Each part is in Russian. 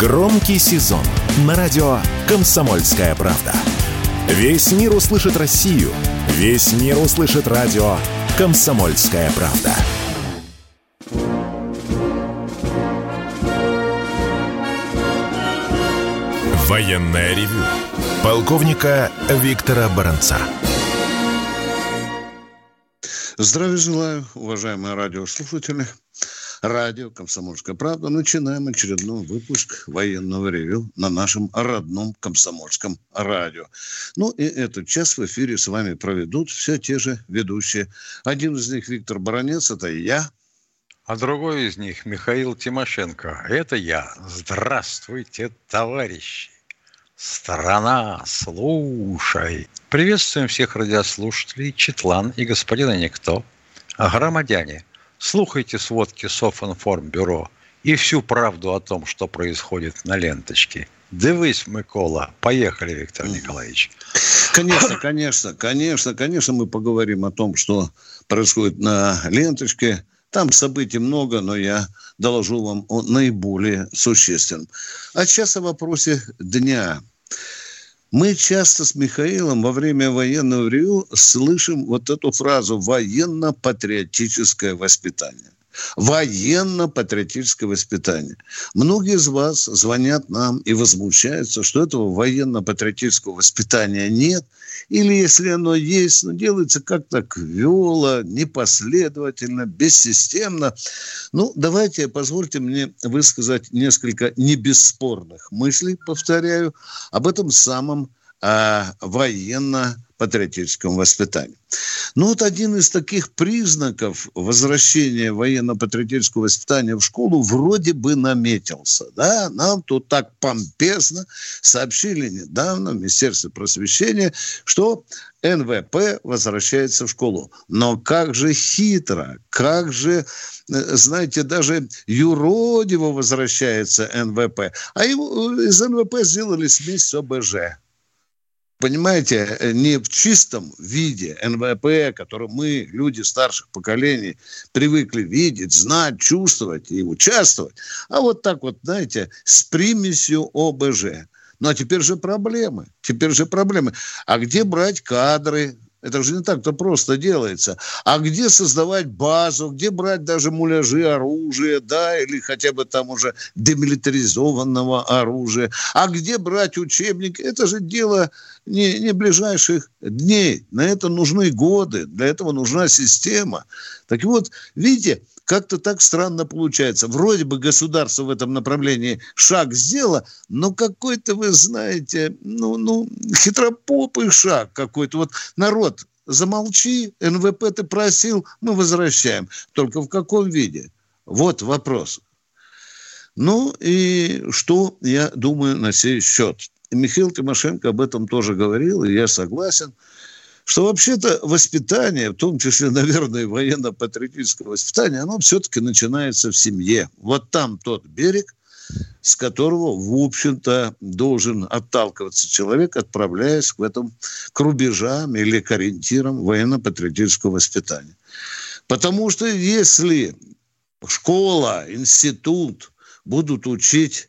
Громкий сезон на радио «Комсомольская правда». Весь мир услышит Россию. Весь мир услышит радио «Комсомольская правда». Военная ревю. Полковника Виктора Баранца. Здравия желаю, уважаемые радиослушатели. Радио «Комсомольская правда». Начинаем очередной выпуск военного ревю на нашем родном комсомольском радио. Ну и этот час в эфире с вами проведут все те же ведущие. Один из них Виктор Баранец, это я. А другой из них Михаил Тимошенко. Это я. Здравствуйте, товарищи. Страна, слушай. Приветствуем всех радиослушателей, Четлан и господина Никто. Громадяне – Слухайте сводки Софинформбюро и всю правду о том, что происходит на ленточке. Дивись, Микола. Поехали, Виктор Николаевич. Конечно, конечно, конечно, конечно, мы поговорим о том, что происходит на ленточке. Там событий много, но я доложу вам о наиболее существенном. А сейчас о вопросе дня. Мы часто с Михаилом во время военного ревю слышим вот эту фразу «военно-патриотическое воспитание». Военно-патриотическое воспитание. Многие из вас звонят нам и возмущаются, что этого военно-патриотического воспитания нет. Или если оно есть, но делается как-то квело, непоследовательно, бессистемно. Ну, давайте, позвольте мне высказать несколько небесспорных мыслей, повторяю, об этом самом э, военно патриотическом воспитании. Ну вот один из таких признаков возвращения военно-патриотического воспитания в школу вроде бы наметился. Да? Нам тут так помпезно сообщили недавно в Министерстве просвещения, что НВП возвращается в школу. Но как же хитро, как же, знаете, даже юродиво возвращается НВП. А ему из НВП сделали смесь ОБЖ понимаете, э, не в чистом виде НВП, который мы, люди старших поколений, привыкли видеть, знать, чувствовать и участвовать, а вот так вот, знаете, с примесью ОБЖ. Ну, а теперь же проблемы. Теперь же проблемы. А где брать кадры, это же не так-то просто делается. А где создавать базу, где брать даже муляжи оружия, да, или хотя бы там уже демилитаризованного оружия, а где брать учебники, это же дело не, не ближайших дней. На это нужны годы, для этого нужна система. Так вот, видите, как-то так странно получается. Вроде бы государство в этом направлении шаг сделало, но какой-то, вы знаете, ну, ну, хитропопый шаг какой-то. Вот народ, замолчи, НВП ты просил, мы возвращаем. Только в каком виде? Вот вопрос. Ну и что я думаю на сей счет? Михаил Тимошенко об этом тоже говорил, и я согласен – что вообще-то воспитание, в том числе, наверное, военно-патриотическое воспитание, оно все-таки начинается в семье. Вот там тот берег, с которого, в общем-то, должен отталкиваться человек, отправляясь в этом к рубежам или к ориентирам военно-патриотического воспитания. Потому что если школа, институт будут учить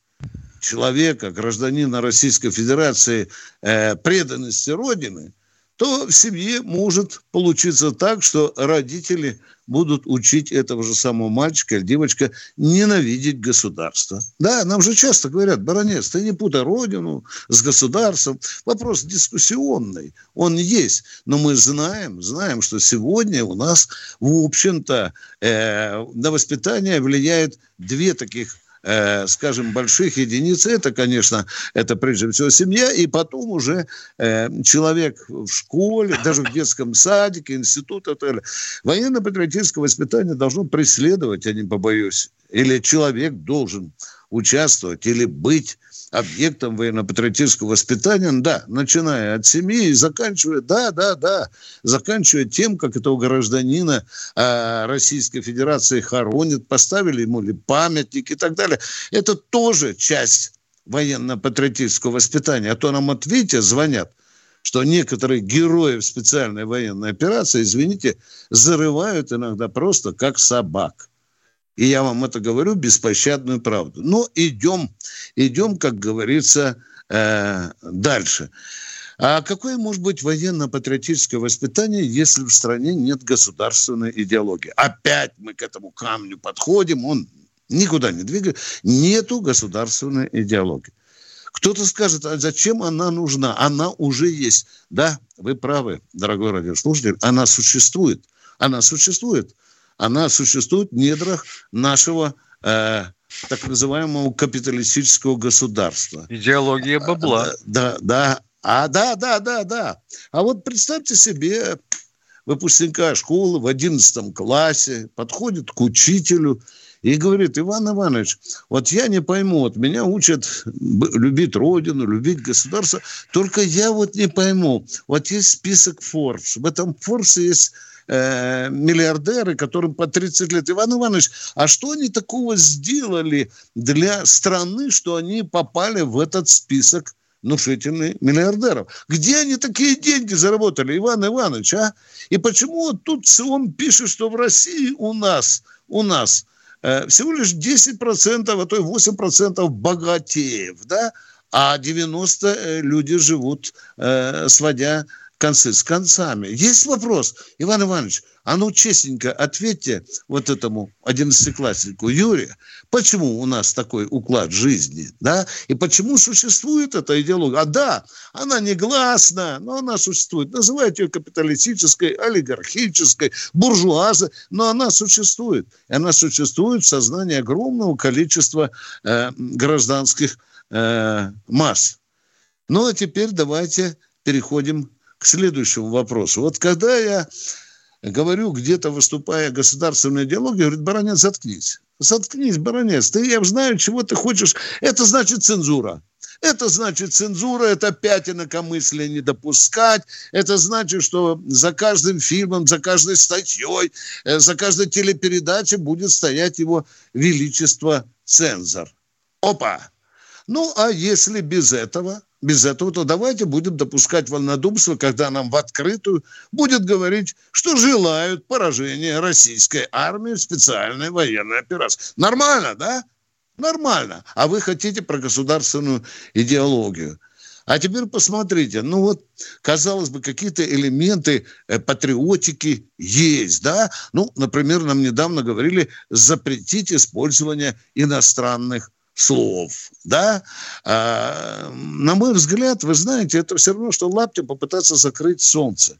человека, гражданина Российской Федерации, э, преданности Родины – то в семье может получиться так, что родители будут учить этого же самого мальчика или девочка ненавидеть государство. Да, нам же часто говорят, баронец, ты не путай родину с государством. Вопрос дискуссионный, он есть. Но мы знаем, знаем, что сегодня у нас, в общем-то, э, на воспитание влияет две таких э, скажем, больших единиц, это, конечно, это прежде всего семья, и потом уже э, человек в школе, даже в детском садике, институте, военно-патриотическое воспитание должно преследовать, я не побоюсь, или человек должен участвовать или быть объектом военно-патриотического воспитания, да, начиная от семьи и заканчивая, да, да, да, заканчивая тем, как этого гражданина э, Российской Федерации хоронят, поставили ему ли памятник и так далее. Это тоже часть военно-патриотического воспитания. А то нам от Витя звонят, что некоторые герои в специальной военной операции, извините, зарывают иногда просто как собак. И я вам это говорю беспощадную правду. Но идем, идем, как говорится, э, дальше. А какое может быть военно-патриотическое воспитание, если в стране нет государственной идеологии? Опять мы к этому камню подходим, он никуда не двигает. Нету государственной идеологии. Кто-то скажет, а зачем она нужна? Она уже есть. Да, вы правы, дорогой радиослушатель, она существует. Она существует. Она существует в недрах нашего э, так называемого капиталистического государства. Идеология бабла. А, да, да. А, да, да, да, да. А вот представьте себе выпускника школы в 11 классе, подходит к учителю и говорит, Иван Иванович, вот я не пойму, вот меня учат любить Родину, любить государство, только я вот не пойму, вот есть список Forbes, в этом Forbes есть э, миллиардеры, которым по 30 лет. Иван Иванович, а что они такого сделали для страны, что они попали в этот список внушительных миллиардеров. Где они такие деньги заработали, Иван Иванович, а? И почему тут он пишет, что в России у нас, у нас Э, всего лишь 10%, а то и 8% богатеев, да, а 90 э, люди живут, э, сводя концы с концами. Есть вопрос, Иван Иванович, а ну честненько ответьте вот этому одиннадцатикласснику Юрию, почему у нас такой уклад жизни, да, и почему существует эта идеология. А да, она негласна, но она существует. Называйте ее капиталистической, олигархической, буржуазной, но она существует. И она существует в сознании огромного количества э, гражданских э, масс. Ну, а теперь давайте переходим к следующему вопросу. Вот когда я говорю, где-то выступая государственной идеологии, говорит, баронец, заткнись. Заткнись, баронец, ты, я знаю, чего ты хочешь. Это значит цензура. Это значит цензура, это пять инакомыслия не допускать. Это значит, что за каждым фильмом, за каждой статьей, э, за каждой телепередачей будет стоять его величество цензор. Опа! Ну, а если без этого – без этого, то давайте будем допускать вольнодумство, когда нам в открытую будет говорить, что желают поражения российской армии в специальной военной операции. Нормально, да? Нормально. А вы хотите про государственную идеологию. А теперь посмотрите, ну вот, казалось бы, какие-то элементы э, патриотики есть, да? Ну, например, нам недавно говорили запретить использование иностранных слов, да, а, на мой взгляд, вы знаете, это все равно, что лаптем попытаться закрыть солнце.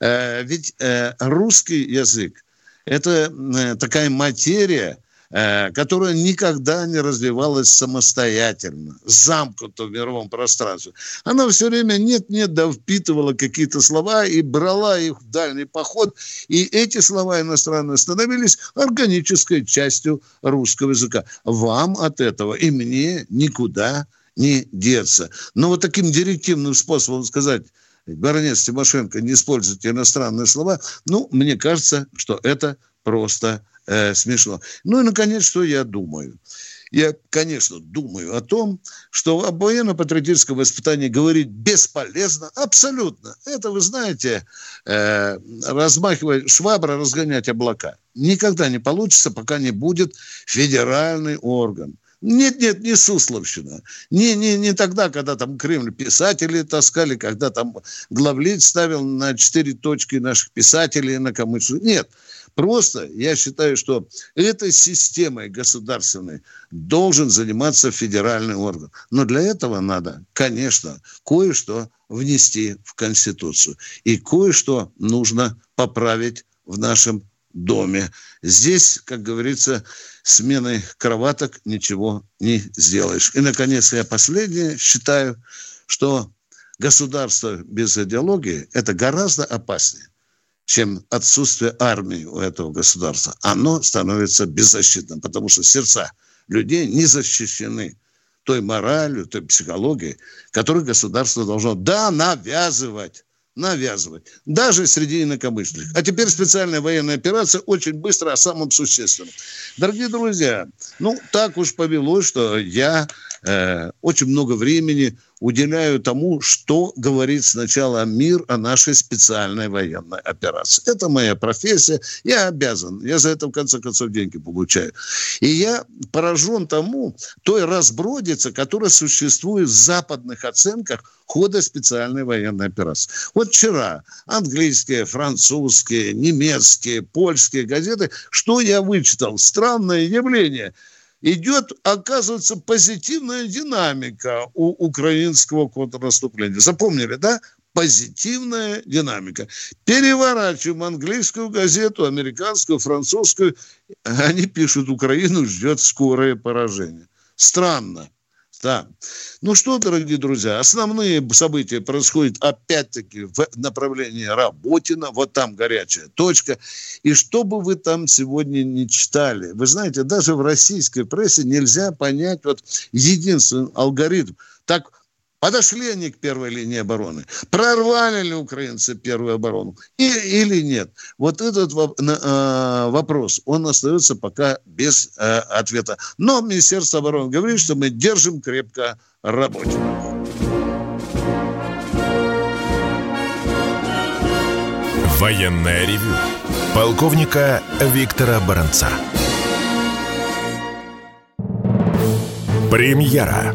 А, ведь а, русский язык – это а, такая материя, Э, которая никогда не развивалась самостоятельно, замкнута в мировом пространстве. Она все время нет-нет, да впитывала какие-то слова и брала их в дальний поход, и эти слова иностранные становились органической частью русского языка. Вам от этого и мне никуда не деться. Но вот таким директивным способом сказать, баронец Тимошенко, не используйте иностранные слова, ну, мне кажется, что это просто э, смешно. Ну и, наконец, что я думаю? Я, конечно, думаю о том, что об военно-патриотическом воспитании говорить бесполезно, абсолютно. Это, вы знаете, э, размахивать швабра, разгонять облака. Никогда не получится, пока не будет федеральный орган. Нет, нет, не Сусловщина. Не, не, не тогда, когда там Кремль писатели таскали, когда там главлиц ставил на четыре точки наших писателей на камышу. Нет, Просто я считаю, что этой системой государственной должен заниматься федеральный орган. Но для этого надо, конечно, кое-что внести в Конституцию. И кое-что нужно поправить в нашем доме. Здесь, как говорится, сменой кроваток ничего не сделаешь. И, наконец, я последнее считаю, что государство без идеологии – это гораздо опаснее чем отсутствие армии у этого государства, оно становится беззащитным, потому что сердца людей не защищены той моралью, той психологией, которую государство должно, да, навязывать навязывать, даже среди инакомыслящих. А теперь специальная военная операция очень быстро о самом существенном. Дорогие друзья, ну, так уж повелось, что я э, очень много времени уделяю тому, что говорит сначала мир о нашей специальной военной операции. Это моя профессия, я обязан, я за это в конце концов деньги получаю. И я поражен тому, той разбродице, которая существует в западных оценках хода специальной военной операции. Вот вчера английские, французские, немецкие, польские газеты, что я вычитал? Странное явление. Идет, оказывается, позитивная динамика у украинского контрнаступления. Запомнили, да? позитивная динамика. Переворачиваем английскую газету, американскую, французскую. Они пишут, Украину ждет скорое поражение. Странно. Да. Ну что, дорогие друзья, основные события происходят опять-таки в направлении Работина, вот там горячая точка. И что бы вы там сегодня не читали, вы знаете, даже в российской прессе нельзя понять вот единственный алгоритм. Так Подошли они к первой линии обороны? Прорвали ли украинцы первую оборону? И, или нет? Вот этот э, вопрос, он остается пока без э, ответа. Но Министерство обороны говорит, что мы держим крепко работу. Военная ревю. Полковника Виктора Баранца. Премьера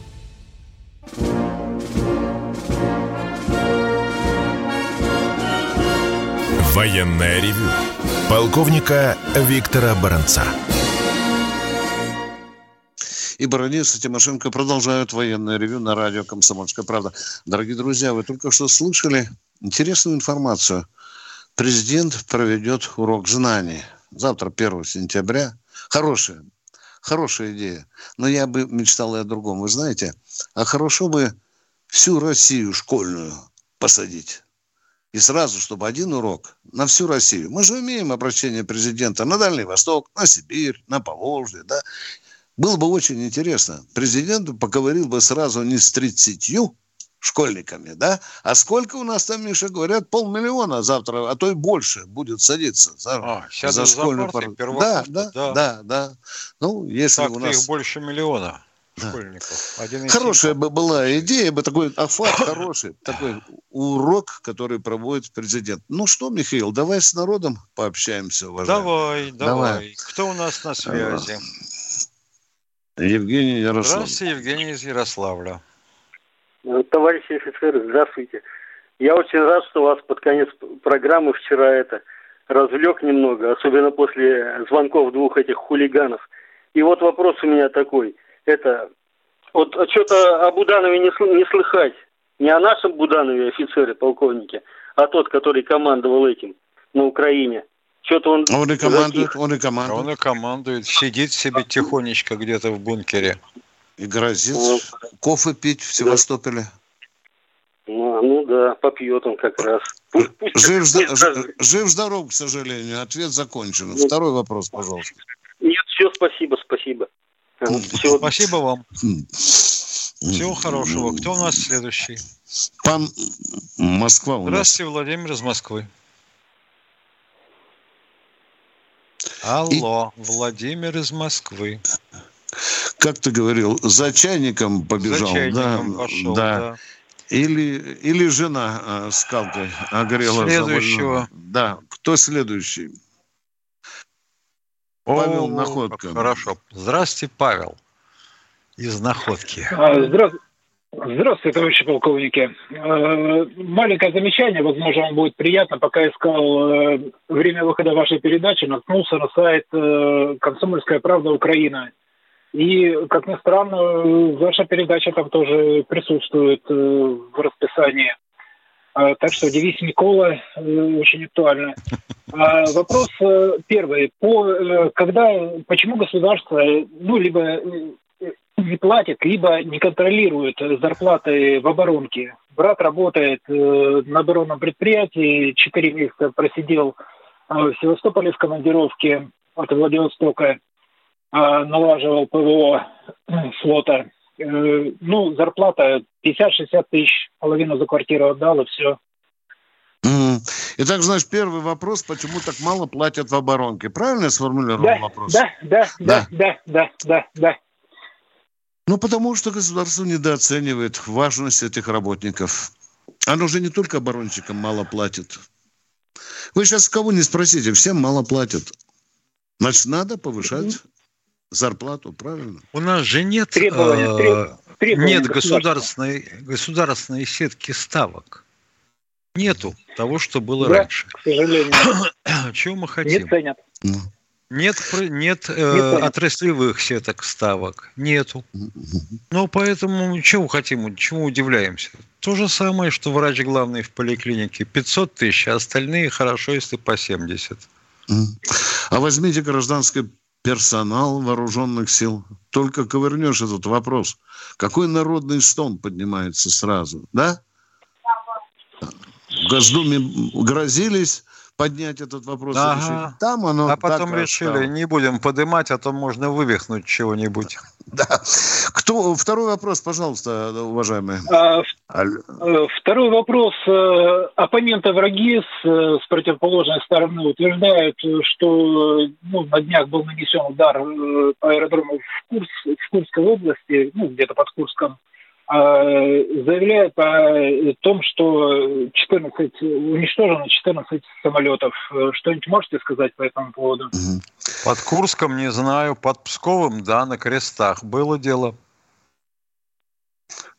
Военное ревю полковника Виктора Баранца. И Баранец и Тимошенко продолжают военное ревю на радио «Комсомольская правда». Дорогие друзья, вы только что слышали интересную информацию. Президент проведет урок знаний. Завтра, 1 сентября. Хорошая, хорошая идея. Но я бы мечтал и о другом. Вы знаете, а хорошо бы всю Россию школьную посадить и сразу, чтобы один урок на всю Россию. Мы же имеем обращение президента на Дальний Восток, на Сибирь, на Поволжье, да. Было бы очень интересно. Президент поговорил бы сразу не с 30 школьниками, да? А сколько у нас там, Миша, говорят, полмиллиона завтра, а то и больше будет садиться за, а, за школьную пар... да, да, да, да, да. Ну, если так у нас... их больше миллиона школьников. Один Хорошая бы была идея, бы такой афат хороший, такой урок, который проводит президент. Ну что, Михаил, давай с народом пообщаемся, уважаемый. Давай, давай. давай. Кто у нас на связи? Евгений Ярославль. Здравствуйте, Евгений из Ярославля. Товарищи офицеры, здравствуйте. Я очень рад, что вас под конец программы вчера это развлек немного, особенно после звонков двух этих хулиганов. И вот вопрос у меня такой – это вот что-то о Буданове не, не слыхать. Не о нашем Буданове офицере, полковнике, а тот, который командовал этим на Украине. Что-то он... Он и командует, он и командует. Он и командует. Сидит себе тихонечко где-то в бункере. И грозит вот. кофе пить в Севастополе. Ну, ну да, попьет он как раз. Пусть, пусть, жив, жив, жив здоров, к сожалению. Ответ закончен. Нет. Второй вопрос, пожалуйста. Нет, все, спасибо, спасибо. Всего... Спасибо вам. Всего хорошего. Кто у нас следующий? Пан Москва у Здравствуйте, нас. Владимир из Москвы. Алло, И... Владимир из Москвы. Как ты говорил, за чайником побежал, за чайником да? Пошел, да. да. Или, или жена э, скалкой огрела. Следующего. Да, кто следующий? Павел О, Находка. Хорошо. Здравствуйте, Павел из Находки. А, здравствуйте. Здравствуйте, товарищи полковники. А, маленькое замечание, возможно, вам будет приятно. Пока искал э, время выхода вашей передачи, наткнулся на сайт э, «Комсомольская правда Украина». И, как ни странно, ваша передача там тоже присутствует э, в расписании. А, так что девиз Никола очень актуально. А, вопрос э, первый. По, э, когда, почему государство, ну, либо не платит, либо не контролирует зарплаты в оборонке. Брат работает э, на оборонном предприятии, 4 месяца просидел э, в Севастополе в командировке от Владивостока, э, налаживал ПВО флота. Э, ну, зарплата 50-60 тысяч, половину за квартиру отдал, и все. Итак, знаешь, первый вопрос, почему так мало платят в оборонке? Правильно я сформулировал да, вопрос? Да, да, да, да, да, да, да. Ну, потому что государство недооценивает важность этих работников. Оно же не только оборонщикам мало платит. Вы сейчас кого не спросите, всем мало платят. Значит, надо повышать зарплату, правильно? У нас же нет, требования, э, требования нет государственной, государственной сетки ставок. Нету того, что было да, раньше. К сожалению. Чего мы хотим? Не ценят. Ну. Нет, нет э, отраслевых сеток ставок. Нету. Ну, поэтому чего хотим, чему удивляемся? То же самое, что врач главный в поликлинике. 500 тысяч, а остальные хорошо, если по 70. А возьмите гражданский персонал вооруженных сил. Только ковырнешь этот вопрос. Какой народный стон поднимается сразу, да? В Госдуме грозились поднять этот вопрос ага. и решить. Там оно А потом решили, не будем поднимать, а то можно вывихнуть чего-нибудь. Да. Кто? Второй вопрос, пожалуйста, уважаемые. А, э, второй вопрос. Э, оппоненты враги с, э, с противоположной стороны утверждают, что ну, на днях был нанесен удар по аэродрому в, Курс, в Курской области, ну, где-то под Курском, заявляет о том, что 14, уничтожено 14 самолетов. Что-нибудь можете сказать по этому поводу? Под Курском не знаю, под Псковым, да, на крестах было дело.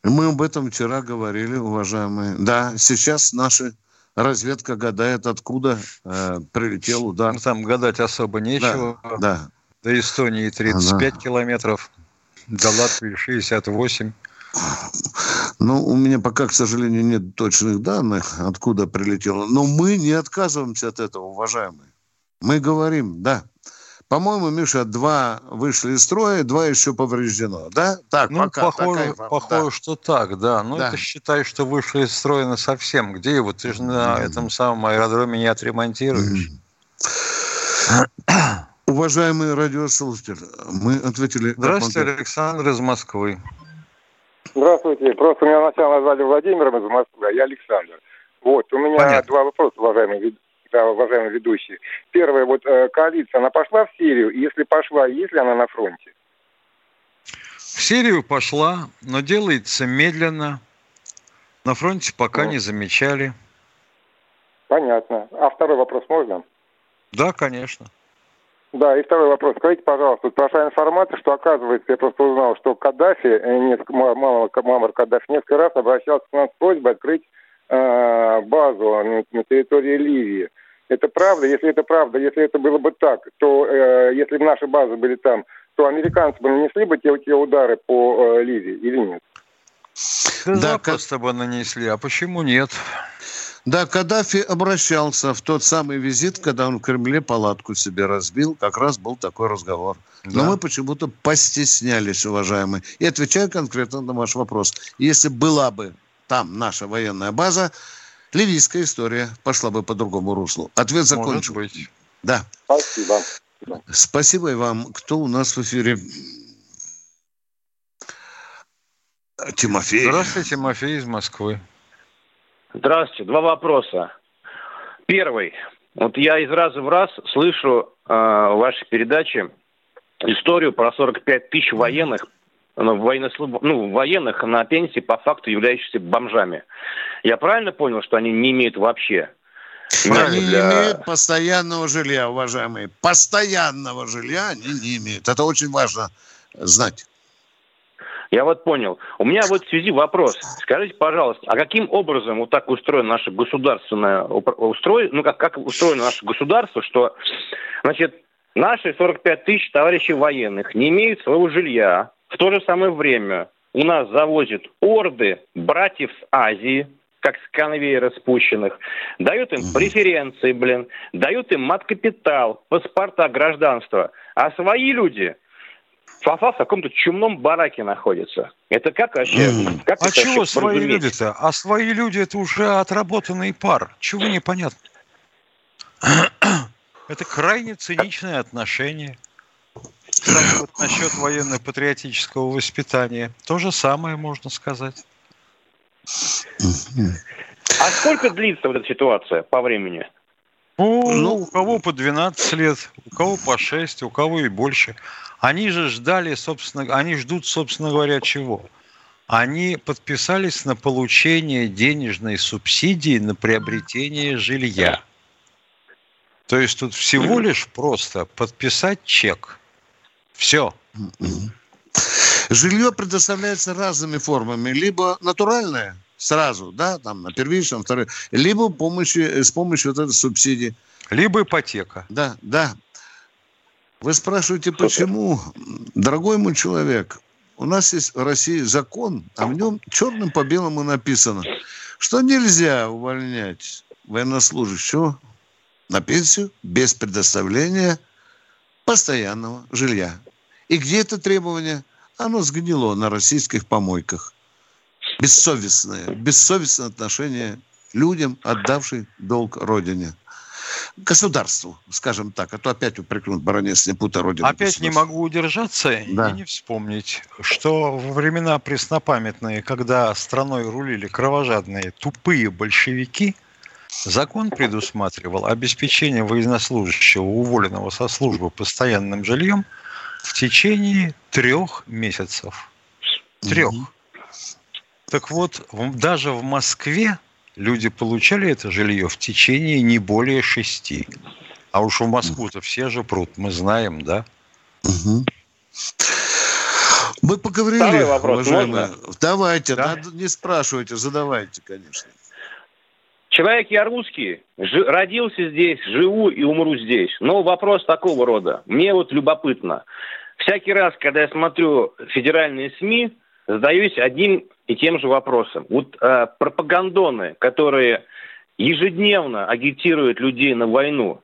Мы об этом вчера говорили, уважаемые. Да, сейчас наши разведка гадает, откуда э, прилетел удар. Ну, там гадать особо нечего. Да, да. До Эстонии 35 да. километров, до Латвии 68. Ну, у меня пока, к сожалению, нет точных данных, откуда прилетело. Но мы не отказываемся от этого, уважаемые. Мы говорим, да. По-моему, Миша, два вышли из строя, два еще повреждено, да? Так, ну, пока. Похоже, такая, похоже да. что так, да. Ну, да. это считай, что вышли из строя на совсем. Где его? Ты же на mm-hmm. этом самом аэродроме не отремонтируешь. Mm-hmm. Уважаемый радиослушатель, мы ответили... Здравствуйте, Александр из Москвы. Здравствуйте. Просто меня сначала назвали Владимиром из Москвы, а я Александр. Вот, у меня Понятно. два вопроса, уважаемые, да, уважаемые ведущие. Первое, вот э, коалиция, она пошла в Сирию? И если пошла, есть ли она на фронте? В Сирию пошла, но делается медленно. На фронте пока ну. не замечали. Понятно. А второй вопрос можно? Да, конечно. Да, и второй вопрос. Скажите, пожалуйста, вот прошла информация, что оказывается, я просто узнал, что Каддафи, э, несколько, мама, Каддафи несколько раз обращался к нам с просьбой открыть э, базу на, на территории Ливии. Это правда? Если это правда, если это было бы так, то э, если бы наши базы были там, то американцы бы нанесли бы те, те удары по э, Ливии или нет? Да, да запросто бы нанесли, а почему нет? Да, Каддафи обращался в тот самый визит, когда он в Кремле палатку себе разбил. Как раз был такой разговор. Да. Но мы почему-то постеснялись, уважаемые. И отвечаю конкретно на ваш вопрос. Если была бы там наша военная база, ливийская история пошла бы по другому руслу. Ответ закончен. Может быть. Да. Спасибо. Спасибо и вам. Кто у нас в эфире? Тимофей. Здравствуйте, Тимофей из Москвы. Здравствуйте. Два вопроса. Первый. Вот я из раза в раз слышу э, в вашей передаче историю про 45 тысяч военных, ну, военнослужб... ну, военных на пенсии по факту являющихся бомжами. Я правильно понял, что они не имеют вообще? Они для... не имеют постоянного жилья, уважаемые. Постоянного жилья они не имеют. Это очень важно знать. Я вот понял. У меня вот в связи вопрос. Скажите, пожалуйста, а каким образом вот так устроено наше государственное устройство, ну как, как устроено наше государство, что, значит, наши 45 тысяч товарищей военных не имеют своего жилья, в то же самое время у нас завозят орды братьев с Азии, как с конвейера спущенных, дают им преференции, блин, дают им мат-капитал, паспорта, гражданство. А свои люди Фафа в каком-то чумном бараке находится. Это как вообще? Mm. Как а чего свои люди-то? А свои люди это уже отработанный пар. Чего непонятно? Это крайне циничное отношение. Кстати, вот насчет военно-патриотического воспитания. То же самое можно сказать. А сколько длится вот эта ситуация по времени? Ну, ну, у кого по 12 лет, у кого по 6, у кого и больше. Они же ждали, собственно, они ждут, собственно говоря, чего? Они подписались на получение денежной субсидии на приобретение жилья. То есть тут всего лишь просто подписать чек. Все. Жилье предоставляется разными формами. Либо натуральное, сразу, да, там на первичном, втором, либо помощи, с помощью вот этой субсидии. Либо ипотека. Да, да. Вы спрашиваете, почему? Дорогой мой человек, у нас есть в России закон, а в нем черным по белому написано, что нельзя увольнять военнослужащего на пенсию без предоставления постоянного жилья. И где это требование? Оно сгнило на российских помойках бессовестное, бессовестное отношение людям, отдавшим долг Родине. Государству, скажем так, а то опять упрекнут баронец не пута Родину. Опять не могу удержаться да. и не вспомнить, что во времена преснопамятные, когда страной рулили кровожадные, тупые большевики, закон предусматривал обеспечение военнослужащего, уволенного со службы постоянным жильем, в течение трех месяцев. Трех. Угу. Так вот, даже в Москве люди получали это жилье в течение не более шести. А уж в Москву-то все же прут, мы знаем, да? Угу. Мы поговорили, Второй вопрос, уважаемые. Можно? Давайте, да? надо, не спрашивайте, задавайте, конечно. Человек я русский, жи, родился здесь, живу и умру здесь. Но вопрос такого рода. Мне вот любопытно. Всякий раз, когда я смотрю федеральные СМИ, задаюсь одним и тем же вопросом. Вот э, пропагандоны, которые ежедневно агитируют людей на войну,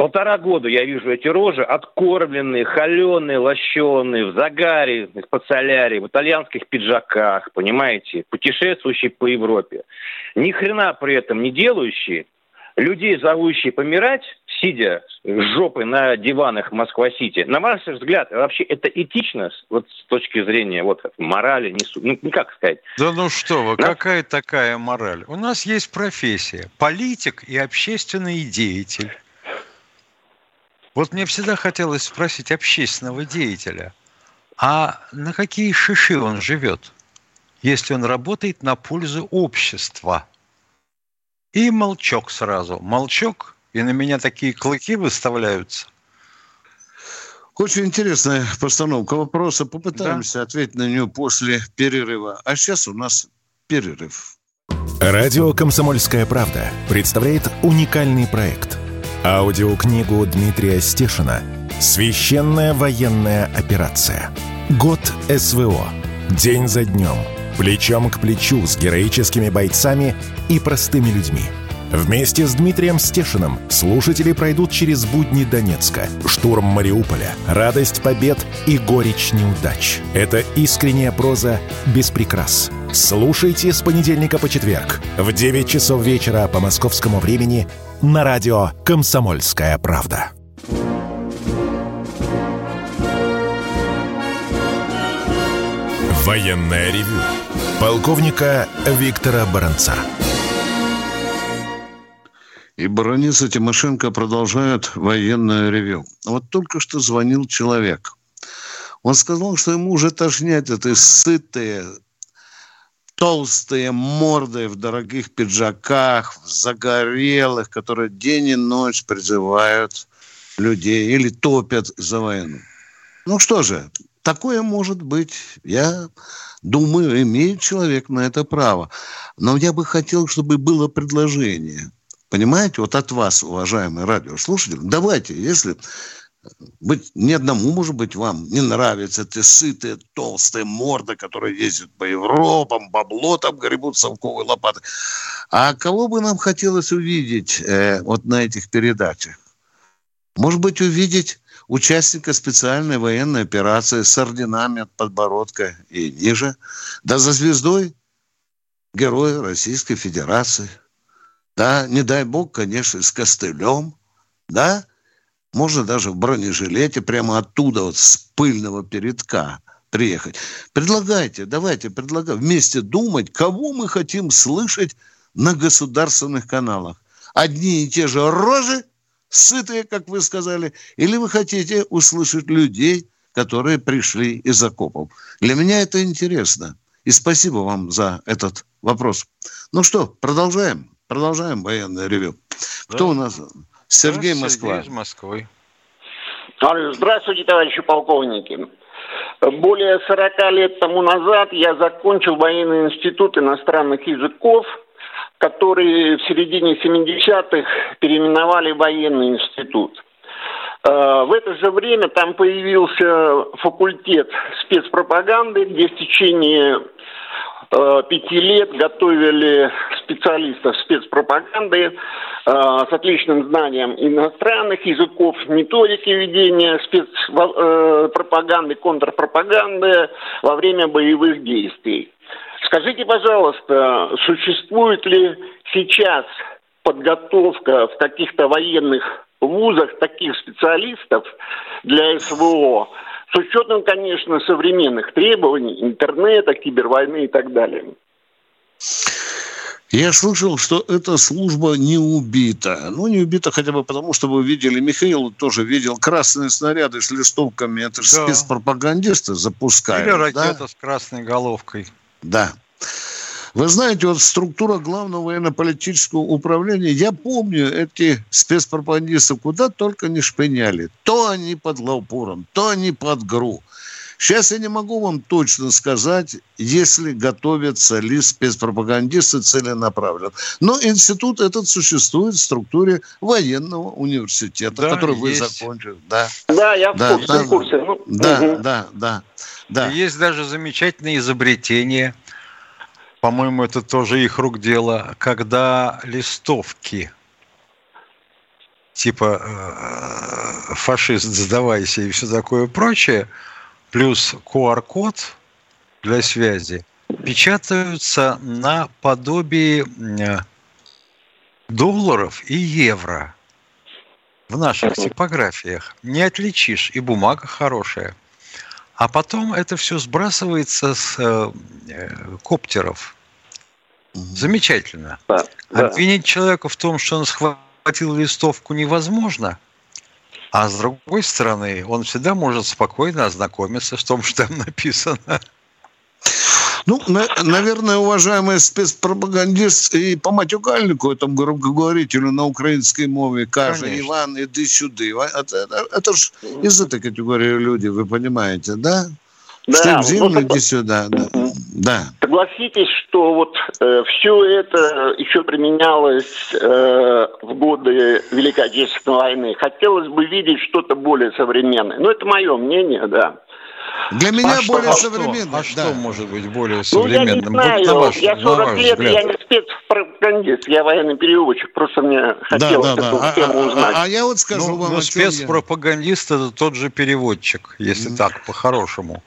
Полтора года я вижу эти рожи, откормленные, холеные, лощеные, в загаре, в подсолярии, в итальянских пиджаках, понимаете, путешествующие по Европе. Ни хрена при этом не делающие, людей, зовущие помирать, сидя с жопой на диванах Москва-Сити, на ваш взгляд, вообще это этично вот с точки зрения вот морали, не, ну, ну как сказать? Да ну что вы, да? какая такая мораль? У нас есть профессия, политик и общественный деятель. Вот мне всегда хотелось спросить общественного деятеля, а на какие шиши он живет, если он работает на пользу общества? И молчок сразу. Молчок, и на меня такие клыки выставляются. Очень интересная постановка вопроса. Попытаемся да. ответить на нее после перерыва. А сейчас у нас перерыв. Радио «Комсомольская правда» представляет уникальный проект. Аудиокнигу Дмитрия Стешина «Священная военная операция. Год СВО. День за днем» плечом к плечу с героическими бойцами и простыми людьми. Вместе с Дмитрием Стешиным слушатели пройдут через будни Донецка, штурм Мариуполя, радость побед и горечь неудач. Это искренняя проза без прикрас. Слушайте с понедельника по четверг в 9 часов вечера по московскому времени на радио «Комсомольская правда». Военная ревю полковника Виктора Баранца. И бароница Тимошенко продолжает военное ревю. Вот только что звонил человек. Он сказал, что ему уже тошнят эти сытые, толстые морды в дорогих пиджаках, в загорелых, которые день и ночь призывают людей или топят за войну. Ну что же, такое может быть. Я Думаю, имеет человек на это право. Но я бы хотел, чтобы было предложение. Понимаете, вот от вас, уважаемые радиослушатели, давайте, если быть не одному, может быть, вам не нравятся эти сытые, толстые морды, которые ездят по Европам, бабло там гребут совковые лопаты. А кого бы нам хотелось увидеть э, вот на этих передачах? Может быть, увидеть участника специальной военной операции с орденами от подбородка и ниже, да за звездой героя Российской Федерации. Да, не дай бог, конечно, с костылем, да, можно даже в бронежилете прямо оттуда, вот с пыльного передка приехать. Предлагайте, давайте, предлагайте вместе думать, кого мы хотим слышать на государственных каналах. Одни и те же рожи, сытые, как вы сказали, или вы хотите услышать людей, которые пришли из окопов. Для меня это интересно. И спасибо вам за этот вопрос. Ну что, продолжаем. Продолжаем военное ревю. Кто да. у нас? Сергей да, Москва. Сергей из Москвы. Здравствуйте, товарищи полковники. Более 40 лет тому назад я закончил военный институт иностранных языков, который в середине 70-х переименовали военный институт. Э, в это же время там появился факультет спецпропаганды, где в течение пяти лет готовили специалистов спецпропаганды э, с отличным знанием иностранных языков, методики ведения спецпропаганды, контрпропаганды во время боевых действий. Скажите, пожалуйста, существует ли сейчас подготовка в каких-то военных вузах таких специалистов для СВО, с учетом, конечно, современных требований, интернета, кибервойны и так далее. Я слышал, что эта служба не убита. Ну, не убита хотя бы потому, что вы видели, Михаил тоже видел красные снаряды с листовками. Это же да. спецпропагандисты запускают. Или ракета да? с красной головкой. Да. Вы знаете, вот структура главного военно-политического управления, я помню эти спецпропагандисты куда только не шпыняли. То они под Лаупуром, то они под ГРУ. Сейчас я не могу вам точно сказать, если готовятся ли спецпропагандисты целенаправленно. Но институт этот существует в структуре военного университета, да, который есть. вы закончили. Да, да я в да, курсе. Да, в курсе. Ну, да, угу. да, да, да. Есть даже замечательное изобретение – по-моему, это тоже их рук дело, когда листовки типа э, фашист сдавайся и все такое прочее, плюс QR-код для связи, печатаются на подобии долларов и евро в наших типографиях. Не отличишь, и бумага хорошая. А потом это все сбрасывается с э, э, коптеров. Замечательно. Да, Обвинить человека в том, что он схватил листовку, невозможно. А с другой стороны, он всегда может спокойно ознакомиться с том, что там написано. Ну, на, наверное, уважаемый спецпропагандист и по матюкальнику, этому громкоговорителю на украинской мове, каже, Конечно. Иван, иди сюда. Это, это, это же из этой категории люди, вы понимаете, да? Да, зиму, ну, иди сюда, да. да. Согласитесь, что вот э, все это еще применялось э, в годы Великой Отечественной войны. Хотелось бы видеть что-то более современное. Но это мое мнение, да. Для меня а более что, современно. А что, а что может быть более современным? Ну, я не знаю. Вот ваш, я 40 лет, взгляд. я не спецпропагандист, я военный переводчик. Просто мне хотелось да, да, эту да. тему а, узнать. А, а я вот скажу ну, вам, ну, спецпропагандист я... это тот же переводчик, если mm. так, по-хорошему.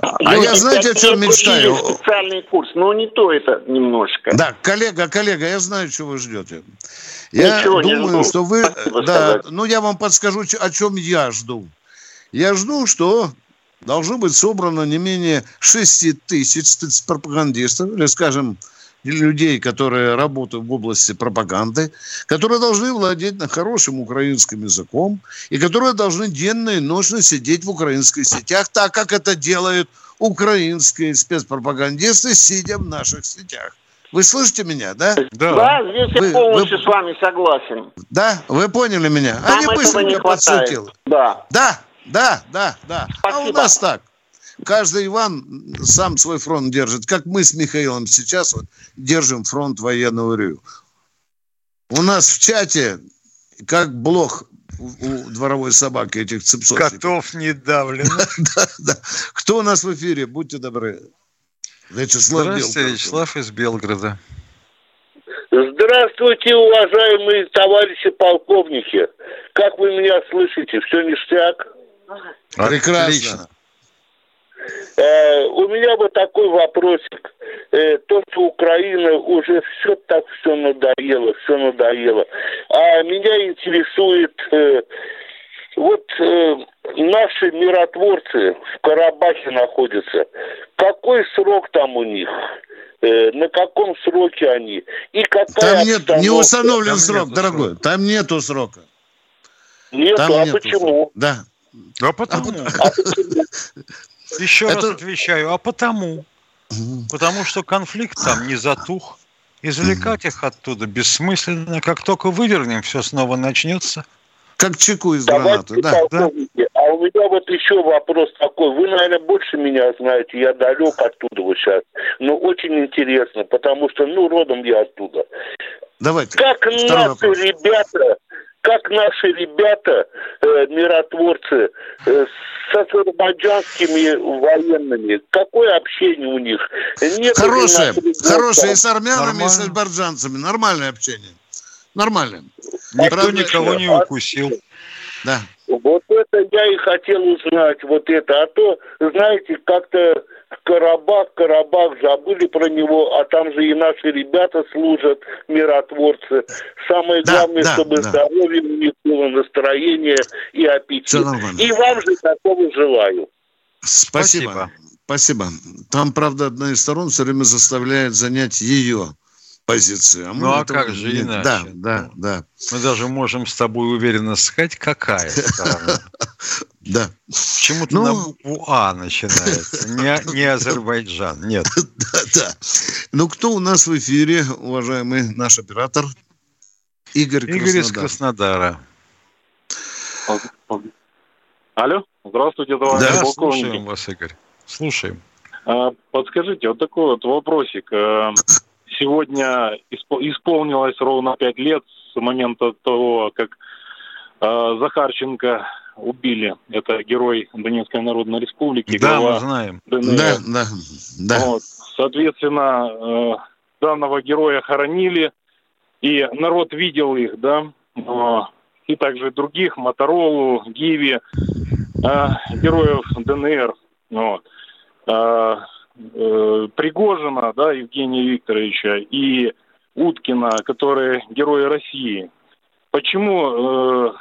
А Люди, я знаете, о чем мечтаю? Специальный курс, но не то это немножко. Да, коллега, коллега, я знаю, что вы ждете. Я Ничего думаю, что вы... Да, ну я вам подскажу, о чем я жду. Я жду, что должно быть собрано не менее 6 тысяч спецпропагандистов, или, скажем, людей, которые работают в области пропаганды, которые должны владеть на хорошим украинским языком и которые должны денно и ночно сидеть в украинских сетях, так как это делают украинские спецпропагандисты, сидя в наших сетях. Вы слышите меня, да? Да, да здесь я вы, полностью вы... с вами согласен. Да, вы поняли меня? Нам а не быстро меня подсветил. Да. Да, да, да, да. Спасибо. А у нас так. Каждый Иван сам свой фронт держит. Как мы с Михаилом сейчас вот держим фронт военного Рю. У нас в чате, как блох у, у дворовой собаки этих цепсов. Котов не давлено. да, да. Кто у нас в эфире? Будьте добры. Вячеслав Здравствуйте, Белгород. Вячеслав из Белгорода. Здравствуйте, уважаемые товарищи полковники. Как вы меня слышите? Все ништяк? Прекрасно. Отлично. Э, у меня вот такой вопросик. Э, то, что Украина уже все так все надоело, все надоело. А меня интересует э, вот э, наши миротворцы в Карабахе находятся. Какой срок там у них? Э, на каком сроке они? И какая Там нет, не обстановка? установлен Там срок, нету дорогой. срока. Там нету срока. Нету, Там а нету почему? срока. Да. А потому, еще раз отвечаю, а потому, потому что конфликт там не затух. Извлекать их оттуда бессмысленно. Как только вывернем, все снова начнется. Как чеку из гранаты, да. а у меня вот еще вопрос такой. Вы, наверное, больше меня знаете, я далек оттуда вот сейчас. Но очень интересно, потому что, ну, родом я оттуда. Давайте. Как наши вопрос. ребята, как наши ребята, э, миротворцы, э, с азербайджанскими военными, какое общение у них? Нет Хорошее, хорошее и с армянами, и с Нормально. азербайджанцами. Нормальное общение. Нормально. Никто Правда, никого не укусил. Да. Вот это я и хотел узнать, вот это. А то, знаете, как-то Карабах, Карабах, забыли про него, а там же и наши ребята служат, миротворцы. Самое Да, главное, да, чтобы да. здоровье у них было, настроение и аппетит. Нормально. И вам же такого желаю. Спасибо. Спасибо. Там, правда, одна из сторон все время заставляет занять ее позицию. мы Ну, а как же не- иначе? Да, да, да, Мы даже можем с тобой уверенно сказать, какая сторона. да. Почему-то Ну- на букву А начинается. Не, не Азербайджан. Нет. Да, да. Ну, кто у нас в эфире, уважаемый наш оператор? Игорь Игорь из Краснодар. Краснодара. Алло, здравствуйте, товарищи Да, полковники. слушаем вас, Игорь. Слушаем. А, Подскажите, вот такой вот вопросик. Э, Сегодня испо- исполнилось ровно пять лет с момента того, как э, Захарченко убили. Это герой Донецкой Народной Республики, Да, мы знаем. ДНР. Да, да, да. Вот. Соответственно, э, данного героя хоронили, и народ видел их, да, э, и также других, Моторолу, Гиви, э, героев ДНР, вот. Пригожина, да, Евгения Викторовича, и Уткина, которые герои России. Почему э,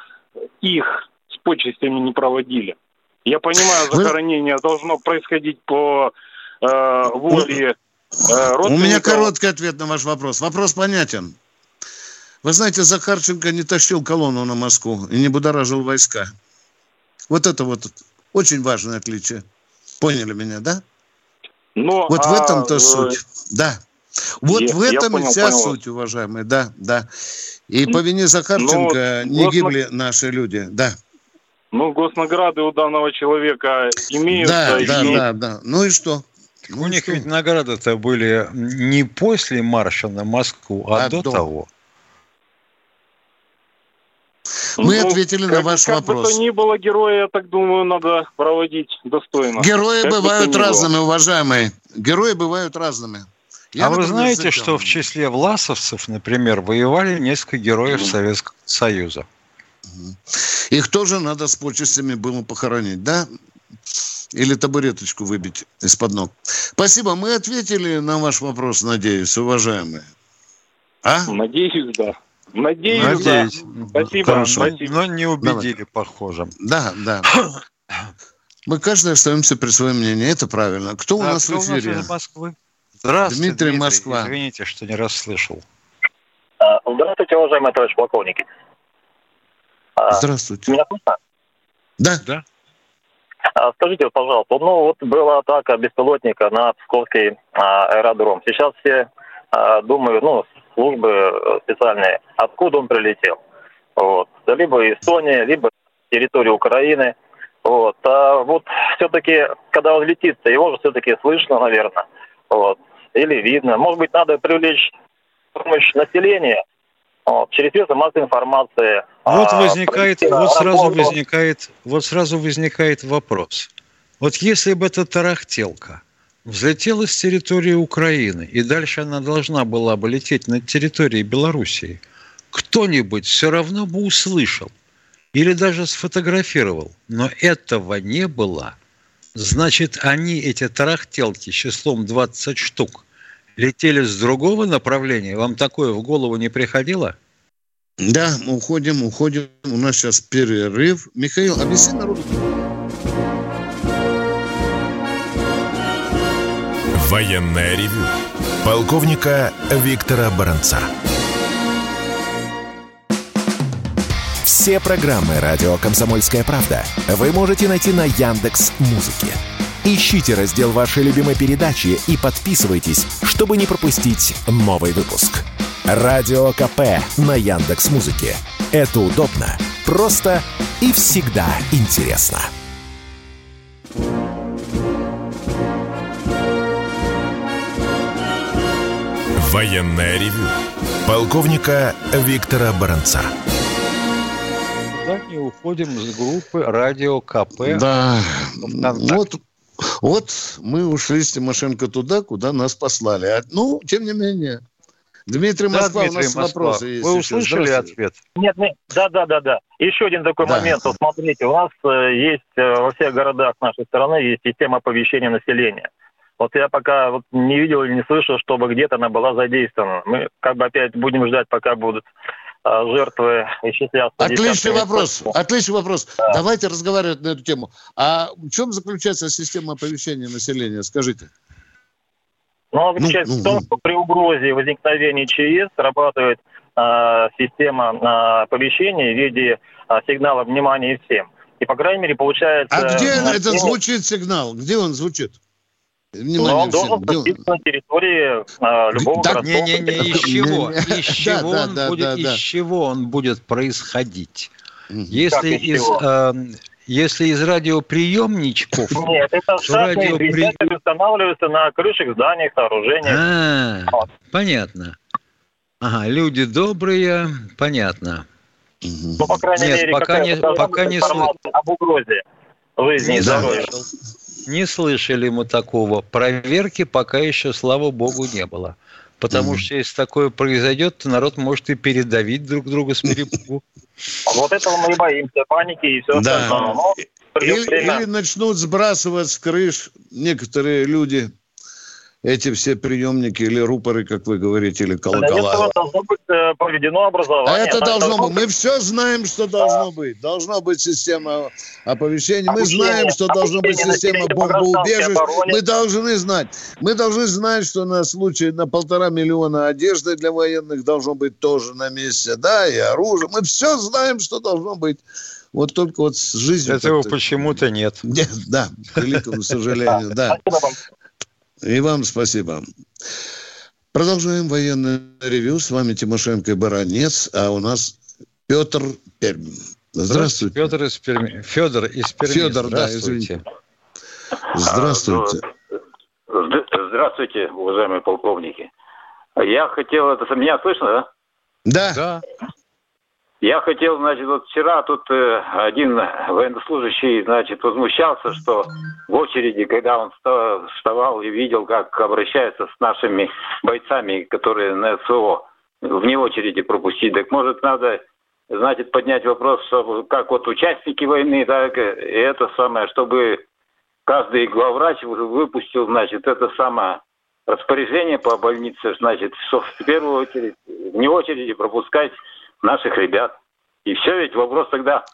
их почестями не проводили? Я понимаю, Вы- захоронение должно происходить по э, воле э, У меня короткий ответ на ваш вопрос. Вопрос понятен. Вы знаете, Захарченко не тащил колонну на Москву и не будоражил войска. Вот это вот очень важное отличие. Поняли меня, да? Но, Вот в а, этом-то э, суть. Да. Вот я- в я этом и понял, вся понял. суть, уважаемые. Да, да. И по вине Захарченко ну, не гибли наши люди. Да. Ну, госнаграды у данного человека имеются. Да, и- да, да, да. Ну и что? Ну У и них что? ведь награды-то были не после марша на Москву, а, А до до. того. Мы Ну, ответили на как- ваш как вопрос. бы то ни было, героя, я так думаю, надо проводить достойно. Герои Как бы бывают ни было. разными, уважаемые. Герои бывают разными. Я, а вы знаете, что в числе власовцев, например, воевали несколько героев Советского Союза? Их тоже надо с почестями было похоронить, да? Или табуреточку выбить из-под ног. Спасибо. Мы ответили на ваш вопрос, надеюсь, уважаемые. А? Надеюсь, да. Надеюсь, Надеюсь. да. Спасибо. Хорошо. Но, спасибо. но не убедили, похоже. Да, да. Мы каждый остаемся при своем мнении. Это правильно. Кто у Так, нас кто в эфире? из Москвы? Здравствуйте, Дмитрий, Москва. Извините, что не расслышал. А, Здравствуйте, уважаемые товарищи полковники. А, Здравствуйте. Меня слышно? Да. А, Скажите, пожалуйста, ну вот была атака беспилотника на Псковский а, аэродром. Сейчас все думают, ну, службы э, специальные, откуда он прилетел. Вот. Да либо Эстония, либо территория Украины. Вот. А вот все-таки, когда он летит, его же все-таки слышно, наверное. Вот. Или видно. Может быть, надо привлечь помощь населения через средства массовой информации. Вот а, возникает, провести вот сразу работу. возникает, вот сразу возникает вопрос. Вот если бы это тарахтелка взлетела с территории Украины, и дальше она должна была бы лететь над территорией Белоруссии, кто-нибудь все равно бы услышал или даже сфотографировал. Но этого не было. Значит, они, эти тарахтелки, числом 20 штук, летели с другого направления. Вам такое в голову не приходило? Да, мы уходим, уходим. У нас сейчас перерыв. Михаил, объясни народу. Военная ревю. Полковника Виктора Баранца. Все программы радио Комсомольская правда вы можете найти на Яндекс Музыке. Ищите раздел вашей любимой передачи и подписывайтесь, чтобы не пропустить новый выпуск. Радио КП на Яндекс Музыке. Это удобно, просто и всегда интересно. Военная ревю. Полковника Виктора Баранца. Куда не уходим с группы радио КП. Да, вот, вот мы ушли с Тимошенко туда, куда нас послали. А, ну, тем не менее. Дмитрий Да, Москва, Дмитрий у нас Москва. вопросы есть. Вы услышали ответ? Нет, нет, да, да, да, да. Еще один такой Да. момент. Вот смотрите, у нас э, есть э, во всех городах нашей страны есть система оповещения населения. Вот я пока вот не видел или не слышал, чтобы где-то она была задействована. Мы как бы опять будем ждать, пока будут жертвы исчисляться. Отличный вопрос. Отличный вопрос. Давайте разговаривать на эту тему. А в чем заключается система оповещения населения? Скажите. Она заключается ну, в том, ну. что при угрозе возникновения ЧС срабатывает э, система э, оповещения в виде э, сигнала внимания всем. И, по крайней мере, получается... А где население- этот звучит сигнал? Где он звучит? Внимание он всем. должен находиться на территории э, любого Так, городского Не-не-не, из Не-не. чего? Из чего да, он да, будет, да, из чего он будет происходить? Если из из, эм, если из радиоприемничков, Нет, это штатные устанавливаются на крышах зданий, сооружениях. А, Вот. понятно. Ага, люди добрые, понятно. Ну, по крайней Нет, мере, пока не- пока не информация об угрозе жизни и Да. здоровья. Не слышали мы такого. Проверки пока еще, слава богу, не было. Потому Мгм. что если такое произойдет, то народ может и передавить друг друга с перепугу. Вот этого мы и боимся, паники и все Да. остальное. Или, или начнут сбрасывать с крыш некоторые люди эти все приемники или рупоры, как вы говорите, или колокола. должно быть э, проведено А образование. это Так должно быть. Мы все знаем, что должно быть. Должна быть система оповещения. Мы знаем, что должна быть система бомбоубежищ. Мы должны знать. Мы должны знать, что на случай на полтора миллиона одежды для военных должно быть тоже на месте. Да, и оружие. Мы все знаем, что должно быть. Вот только вот с жизнью... Этого почему-то нет. Нет, да, к великому сожалению, да. И вам спасибо. Продолжаем военное ревю. С вами Тимошенко и Баранец, а у нас Петр Пермь. Здравствуйте. Федор из Перми. Федор из Перми. Федор, да, Здравствуйте. Здравствуйте. Зд- Здравствуйте, уважаемые полковники. Я хотел, это меня слышно, да? Да, Да. Я хотел, значит, вот вчера тут э, один военнослужащий, значит, возмущался, что в очереди, когда он вста- вставал и видел, как обращаются с нашими бойцами, которые на СО, вне очереди пропустить, так может надо, значит, поднять вопрос, чтобы, как вот участники войны, так и это самое, чтобы каждый главврач вы- выпустил, значит, это самое распоряжение по больнице, значит, что в первую очередь, вне очереди пропускать наших ребят. И все, ведь вопрос тогда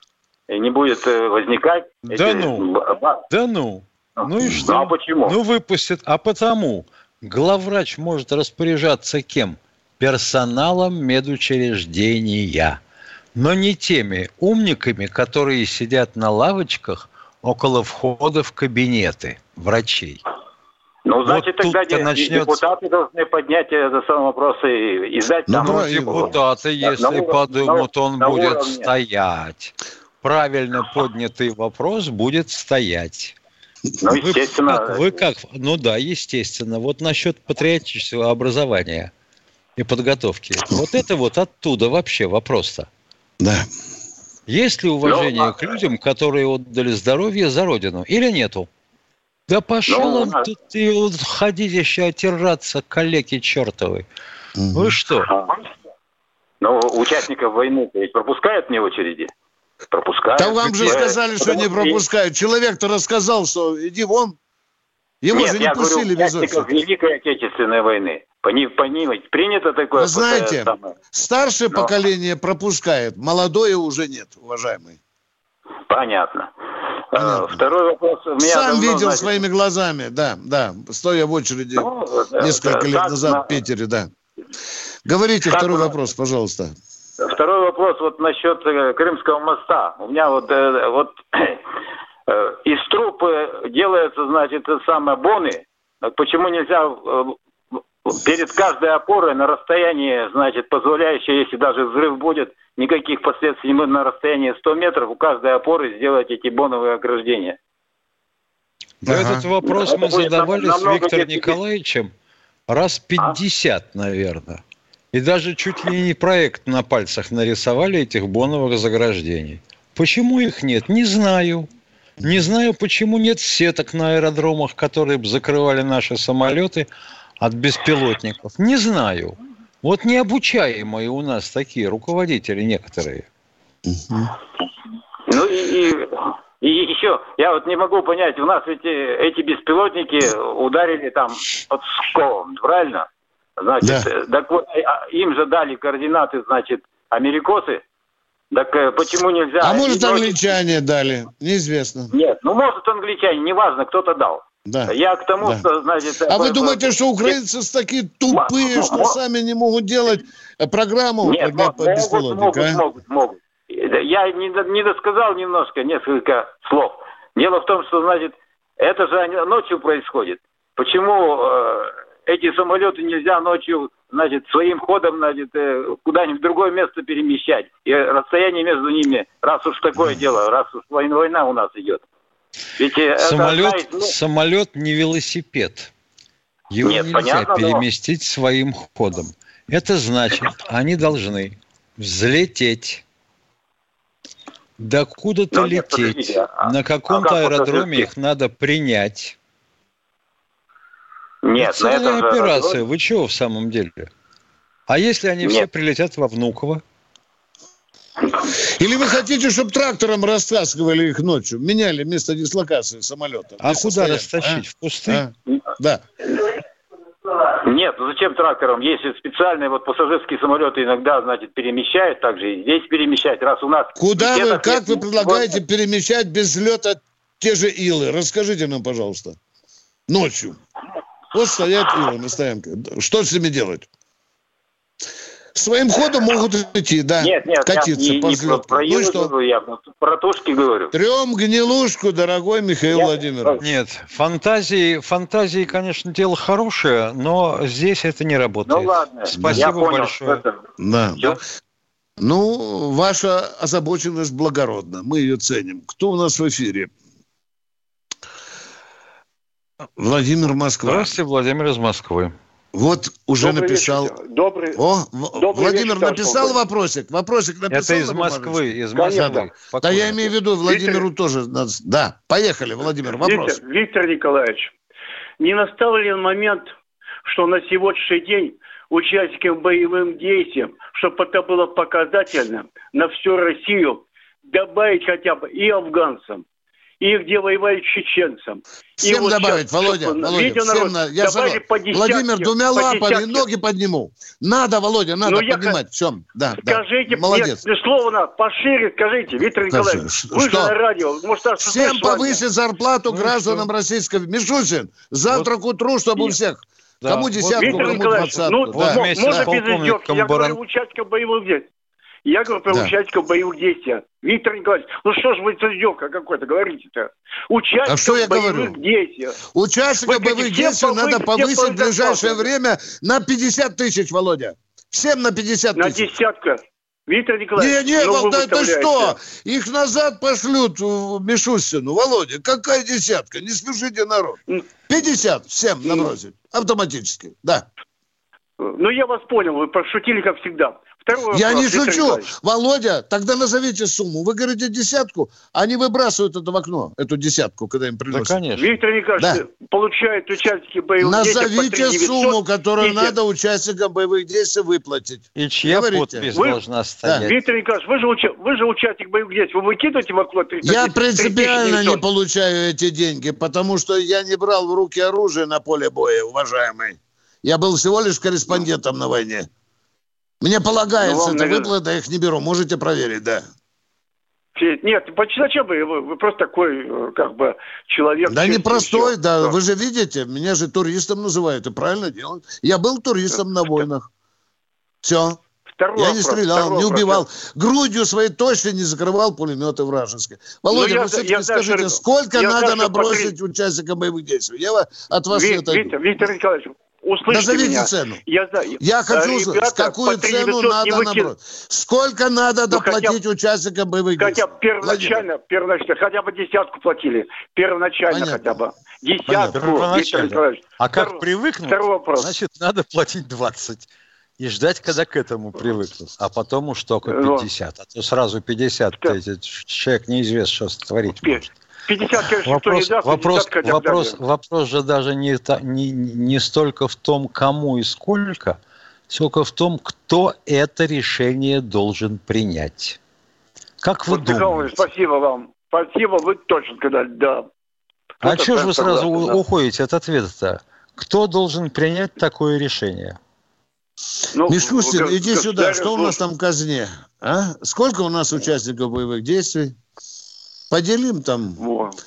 не будет э, возникать. Да Эти ну. Да ну. Ну и что? Ну а почему? Ну выпустят. А потому главврач может распоряжаться кем? Персоналом медучреждения. Но не теми умниками, которые сидят на лавочках около входа в кабинеты врачей. Ну, Вот значит, тогда тут-то де- начнется- депутаты должны поднять этот самый вопрос и, и сдать Ну, там... Ну, и депутаты, на если уровне- подумают, на- он на будет уровне. стоять. Правильно поднятый вопрос будет стоять. Ну, Вы естественно, как, вы как? Ну да, естественно. Вот насчет патриотического образования и подготовки. Вот это вот оттуда вообще вопрос-то. да. Есть ли уважение Ну, а- к людям, которые отдали здоровье за Родину? Или нету? Да пошел ну, он нас... тут и вот ходить еще отираться, коллеги чертовы. Угу. Вы что? Ну, участников войны ведь пропускают мне очереди? Пропускают. Да вам же сказали, что не пропускают. Человек-то рассказал, что иди вон. Его Нет, же не я пустили говорю, без очереди. Великой Отечественной войны. Понимаете, принято такое. Вы знаете, самое... старшее Но... поколение пропускает, молодое уже нет, уважаемый. Понятно. Понятно. Второй вопрос. Меня Сам давно, видел значит... своими глазами, да, да, стоя в очереди ну, несколько да, лет назад на... в Питере, да. Говорите как второй вы... вопрос, пожалуйста. Второй вопрос вот насчет э, Крымского моста. У меня вот, э, вот э, из труб делается, значит, самые боны. Почему нельзя перед каждой опорой на расстоянии, значит, позволяющее, если даже взрыв будет, никаких последствий мы на расстоянии 100 метров у каждой опоры сделать эти боновые ограждения. Да ага. Этот вопрос мы задавали с Виктором Николаевичем раз 50, а? наверное. И даже чуть ли не проект на пальцах нарисовали этих боновых заграждений. Почему их нет, не знаю. Не знаю, почему нет сеток на аэродромах, которые бы закрывали наши самолеты от беспилотников. Не знаю. Вот необучаемые у нас такие руководители некоторые. Ну и, и, и еще, я вот не могу понять, у нас эти, эти беспилотники ударили там под Псковом, правильно? Значит, да. Э, так вот, а, им же дали координаты, значит, америкосы. Так э, почему нельзя? А может, англичане дали? Неизвестно. Нет, ну может англичане, неважно, кто-то дал. Да. Я к тому, да. что, значит... А вы думаете, что украинцы такие тупые, что сами не могут делать э, программу Нет, для могут, могут, а? могут, могут. Я не, не досказал немножко, несколько слов. Дело в том, что, значит, это же ночью происходит. Почему э, эти самолеты нельзя ночью, значит, своим ходом, значит, э, куда-нибудь в другое место перемещать? И расстояние между ними, раз уж такое дело, раз уж война у нас идет. Ведь э, самолет, это, ну... самолет не велосипед. Его Нет, нельзя понятно, переместить но... своим ходом. Это значит, они должны взлететь, докуда-то лететь, а, на каком-то а аэродроме их надо принять. Нет, целая операция. Же... Вы чего в самом деле? А если они Нет. все прилетят во Внуково? Или вы хотите, чтобы трактором растаскивали их ночью, меняли место дислокации самолета? А куда растащить? А? В пустынь? А? Да. Нет, ну зачем трактором? Если специальные вот пассажирские самолеты иногда, значит, перемещают, также и здесь перемещать, раз у нас... Куда вы, как вы предлагаете перемещать без взлета те же илы? Расскажите нам, пожалуйста. Ночью. Вот стоят илы на стоянке. Что с ними делать? Своим ходом могут идти, да, нет, нет, катиться я по не, взлету. Про, ну что? Говорю, я про тушки говорю. Трем гнилушку, дорогой Михаил я... Владимирович. Нет, фантазии, фантазии, конечно, дело хорошее, но здесь это не работает. Ну ладно, Спасибо я понял, большое. Это... Да. Все? Ну, ваша озабоченность благородна, мы ее ценим. Кто у нас в эфире? Владимир Москва. Здравствуйте, Владимир из Москвы. Вот уже добрый написал. Вечер. Добрый. О, добрый Владимир вечер, написал добрый. вопросик. Вопросик написал. Это из Москвы, из Москвы. Да, я имею в виду Владимиру Виктор... тоже надо. Да, поехали, Владимир. Вопрос. Виктор, Виктор Николаевич, не настал ли момент, что на сегодняшний день участникам боевым действиям, чтобы это было показательно на всю Россию, добавить хотя бы и афганцам, и где воевали чеченцам. Всем и вот добавить, сейчас, Володя, Володя, всем народ, на... я сам... по десятке, Владимир, двумя по лапами десятке. ноги подниму. Надо, Володя, надо ну, поднимать. Я... Все, да, Скажите, да. молодец. Нет, слово пошире скажите, Виктор Николаевич. Вы что? же на радио. Может, всем повысить зарплату ну, гражданам что? Российской... Мишусин, завтра вот. к утру, чтобы Нет. у всех... Да. Кому десятку, вот. кому двадцатку. Ну, да. можно без издевки. Я говорю, участников боевых действий. Я говорю про да. участников боевых действий. Виктор Николаевич, ну что ж вы это издевка какой-то говорите-то? Участников а что я боевых говорю? действий. Участников боевых действий надо повысить в ближайшее время на 50 тысяч, Володя. Всем на 50 тысяч. На десятка. Виктор Николаевич, не, не, ну, Володя, это что? Их назад пошлют в Мишустину. Володя, какая десятка? Не спешите народ. 50 всем набросить. Автоматически, да. Ну, я вас понял, вы пошутили, как всегда. Второй Я вопрос, не шучу. Володя, тогда назовите сумму. Вы говорите десятку, они выбрасывают это в окно, эту десятку, когда им приносят. Да, конечно. Виктор Николаевич, да. получают участники боевых Назовите действий сумму, которую надо участникам боевых действий выплатить. И чья Говорите. подпись вы... должна стоять? Да. Виктор Николаевич, вы же, уча... вы же участник боевых действий. Вы выкидываете в окно 30 Я принципиально не получаю эти деньги, потому что я не брал в руки оружие на поле боя, уважаемый. Я был всего лишь корреспондентом на войне. Мне полагается, ну, это наверное... выплата, я их не беру. Можете проверить, да. Нет, зачем вы? Вы просто такой, э, как бы, человек. Да не простой, да. Вы же видите, меня же туристом называют, и правильно делают. Я был туристом на войнах. Все. Второй я вопрос, не стрелял, не убивал. Вопрос. Грудью своей точно не закрывал пулеметы вражеские. Володя, ну, вы все-таки скажите, даже, сколько надо даже набросить посмотри... участникам боевых действий? Я от вас Ви, не отойду. Виктор, Виктор Николаевич, Услышьте Назовите меня. цену. Я, я хочу узнать, какую цену надо набрать. Сколько надо ну, доплатить хотя, участникам боевых Хотя бы первоначально, первоначально, хотя бы десятку платили. Первоначально Понятно. хотя бы. Десятку. А как Второй, привыкнуть, Второй вопрос. значит, надо платить 20 и ждать, когда к этому привыкнут. А потом уж только 50. А то сразу 50, человек неизвестно, что творить может. 50, конечно, вопрос, не даст, вопрос, 50 вопрос, вопрос же даже не, не, не столько в том, кому и сколько, сколько в том, кто это решение должен принять. Как вы вот, думаете? спасибо вам. Спасибо, вы точно сказали, да. А что же вы сразу да. уходите от ответа-то? Кто должен принять такое решение? Ну, Мишустин, иди сюда. Что у нас там в казне? А? Сколько у нас участников боевых действий? Поделим там вот.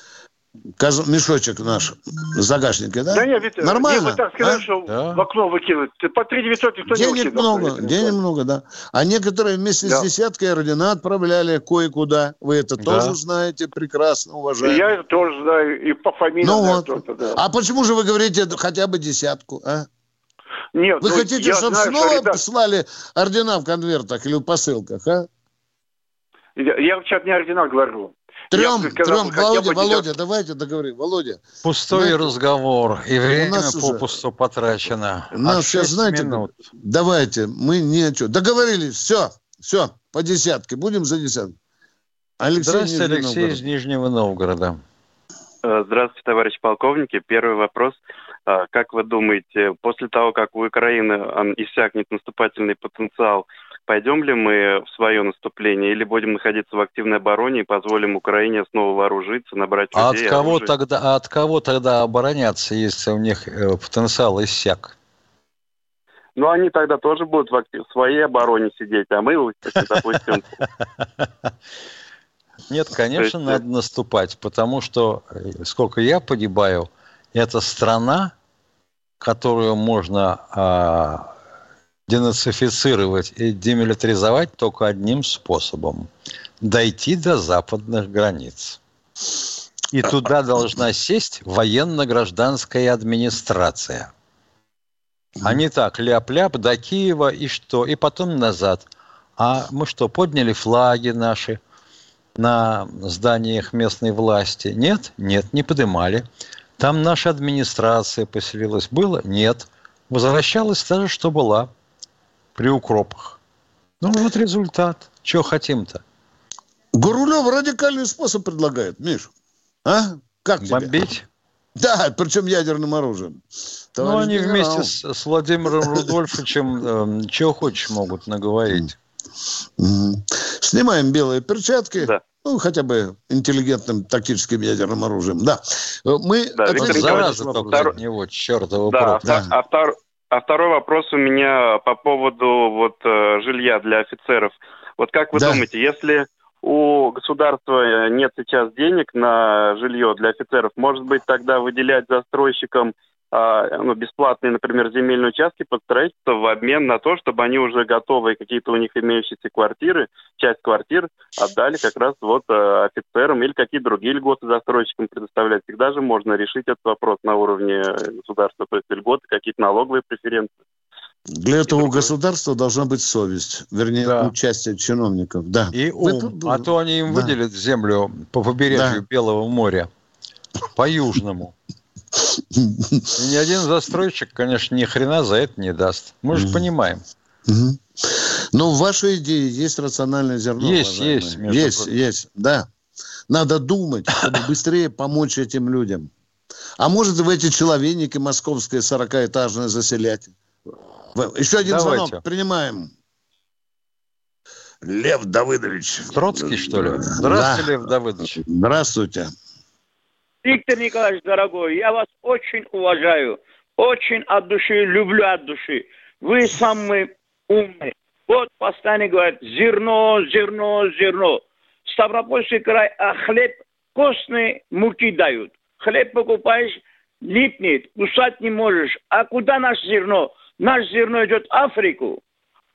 Каз... мешочек наш в загашнике, да? Да нет, Витя, Нормально. Нет, так сказали, а? что да. в окно выкинуть. По 3 900 никто денег не выкинул. Много, денег много, да. А некоторые вместе да. с десяткой ордена отправляли кое-куда. Вы это да. тоже знаете прекрасно, уважаемые. Я это тоже знаю, и по фамилии ну вот. Тоже, да. А почему же вы говорите хотя бы десятку, а? Нет, Вы ну, хотите, чтобы знаю, снова ребят... слали ордена в конвертах или в посылках, а? Я, я сейчас не ордена говорю. Трем, сказал, трем, Володя, Володя, давайте договорим. Володя. Пустой знаете, разговор, и время попусту уже, потрачено. У нас сейчас, знаете, минут. давайте, мы не... Договорились, все, все, по десятке, будем за десятку. Алексей Здравствуйте, Алексей из Нижнего Новгорода. Э, здравствуйте, товарищ полковники. Первый вопрос. Э, как вы думаете, после того, как у Украины иссякнет наступательный потенциал, пойдем ли мы в свое наступление или будем находиться в активной обороне и позволим Украине снова вооружиться, набрать а людей? От кого, тогда, а от кого тогда обороняться, если у них э, потенциал иссяк? Ну, они тогда тоже будут в, актив, в своей обороне сидеть, а мы, допустим... Нет, конечно, надо наступать, потому что, э, сколько я погибаю, это страна, которую можно а, денацифицировать и демилитаризовать только одним способом – дойти до западных границ. И туда должна сесть военно-гражданская администрация. А не так, ляп-ляп до Киева и что, и потом назад. А мы что, подняли флаги наши на зданиях местной власти? Нет, нет, не поднимали. Там наша администрация поселилась. Было? Нет. Возвращалась та же, что была при укропах. Ну вот результат. Чего хотим-то? Гурулев радикальный способ предлагает, Миш. А? Как тебе? Бомбить? Да, причем ядерным оружием. Товарищ ну, они генерал. вместе с, с Владимиром Рудольфовичем э, чего хочешь могут наговорить. Снимаем белые перчатки. Да. Ну, хотя бы интеллигентным тактическим ядерным оружием. Да. Мы да, Виктор зараза только от него, чертова да, да. А, втор, а второй вопрос у меня по поводу вот э, жилья для офицеров. Вот как вы да. думаете, если у государства нет сейчас денег на жилье для офицеров, может быть тогда выделять застройщикам ну, бесплатные, например, земельные участки под строительство в обмен на то, чтобы они уже готовые, какие-то у них имеющиеся квартиры, часть квартир отдали как раз вот э, офицерам или какие другие льготы застройщикам предоставлять. Всегда же можно решить этот вопрос на уровне государства, то есть льготы, какие-то налоговые преференции. Для этого у государства должна быть совесть, вернее, да. участие чиновников. Да. И ум. Тут... А то они им да. выделят землю по побережью да. Белого моря, по южному. И ни один застройщик, конечно, ни хрена за это не даст. Мы же понимаем. Но в вашей идее есть рациональное зерно. Есть, уважаемые. есть. Есть, прочим. есть, да. Надо думать, чтобы быстрее помочь этим людям. А может, в эти человейники московские 40-этажные заселять? Еще один Давайте. звонок. Принимаем. Лев Давыдович. Троцкий, что ли? Здравствуйте, Лев Давыдович. Здравствуйте. Виктор Николаевич, дорогой, я вас очень уважаю, очень от души, люблю от души. Вы самый умный. Вот постоянно говорят, зерно, зерно, зерно. Ставропольский край, а хлеб костный муки дают. Хлеб покупаешь, липнет, кусать не можешь. А куда наше зерно? Наше зерно идет в Африку.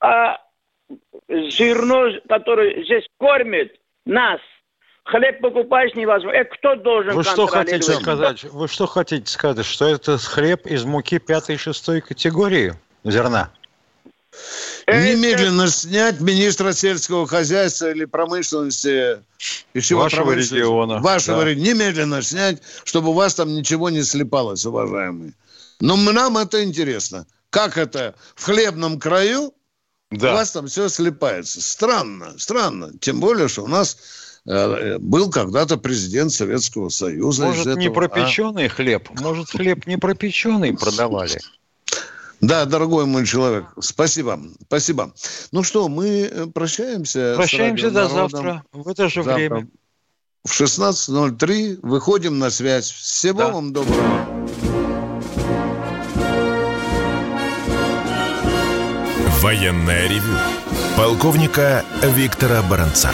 А зерно, которое здесь кормит нас, хлеб покупаешь невозможно. Это кто должен Вы что хотите сказать? Вы что хотите сказать, что это хлеб из муки пятой и шестой категории зерна? Немедленно снять министра сельского хозяйства или промышленности пищевой Вашего промышленности. региона, Вашего да. Немедленно снять, чтобы у вас там ничего не слепалось, уважаемые. Но нам это интересно. Как это в хлебном краю у вас там все слепается? Странно, странно. Тем более, что у нас э, был когда-то президент Советского Союза. Может, не этого, а? пропеченный хлеб? Может, хлеб не пропеченный продавали? Да, дорогой мой человек, спасибо, спасибо. Ну что, мы э, прощаемся. Прощаемся до завтра в это же Завтра. время. В 16.03 выходим на связь. Всего вам доброго. Военное ревю полковника Виктора Баранца.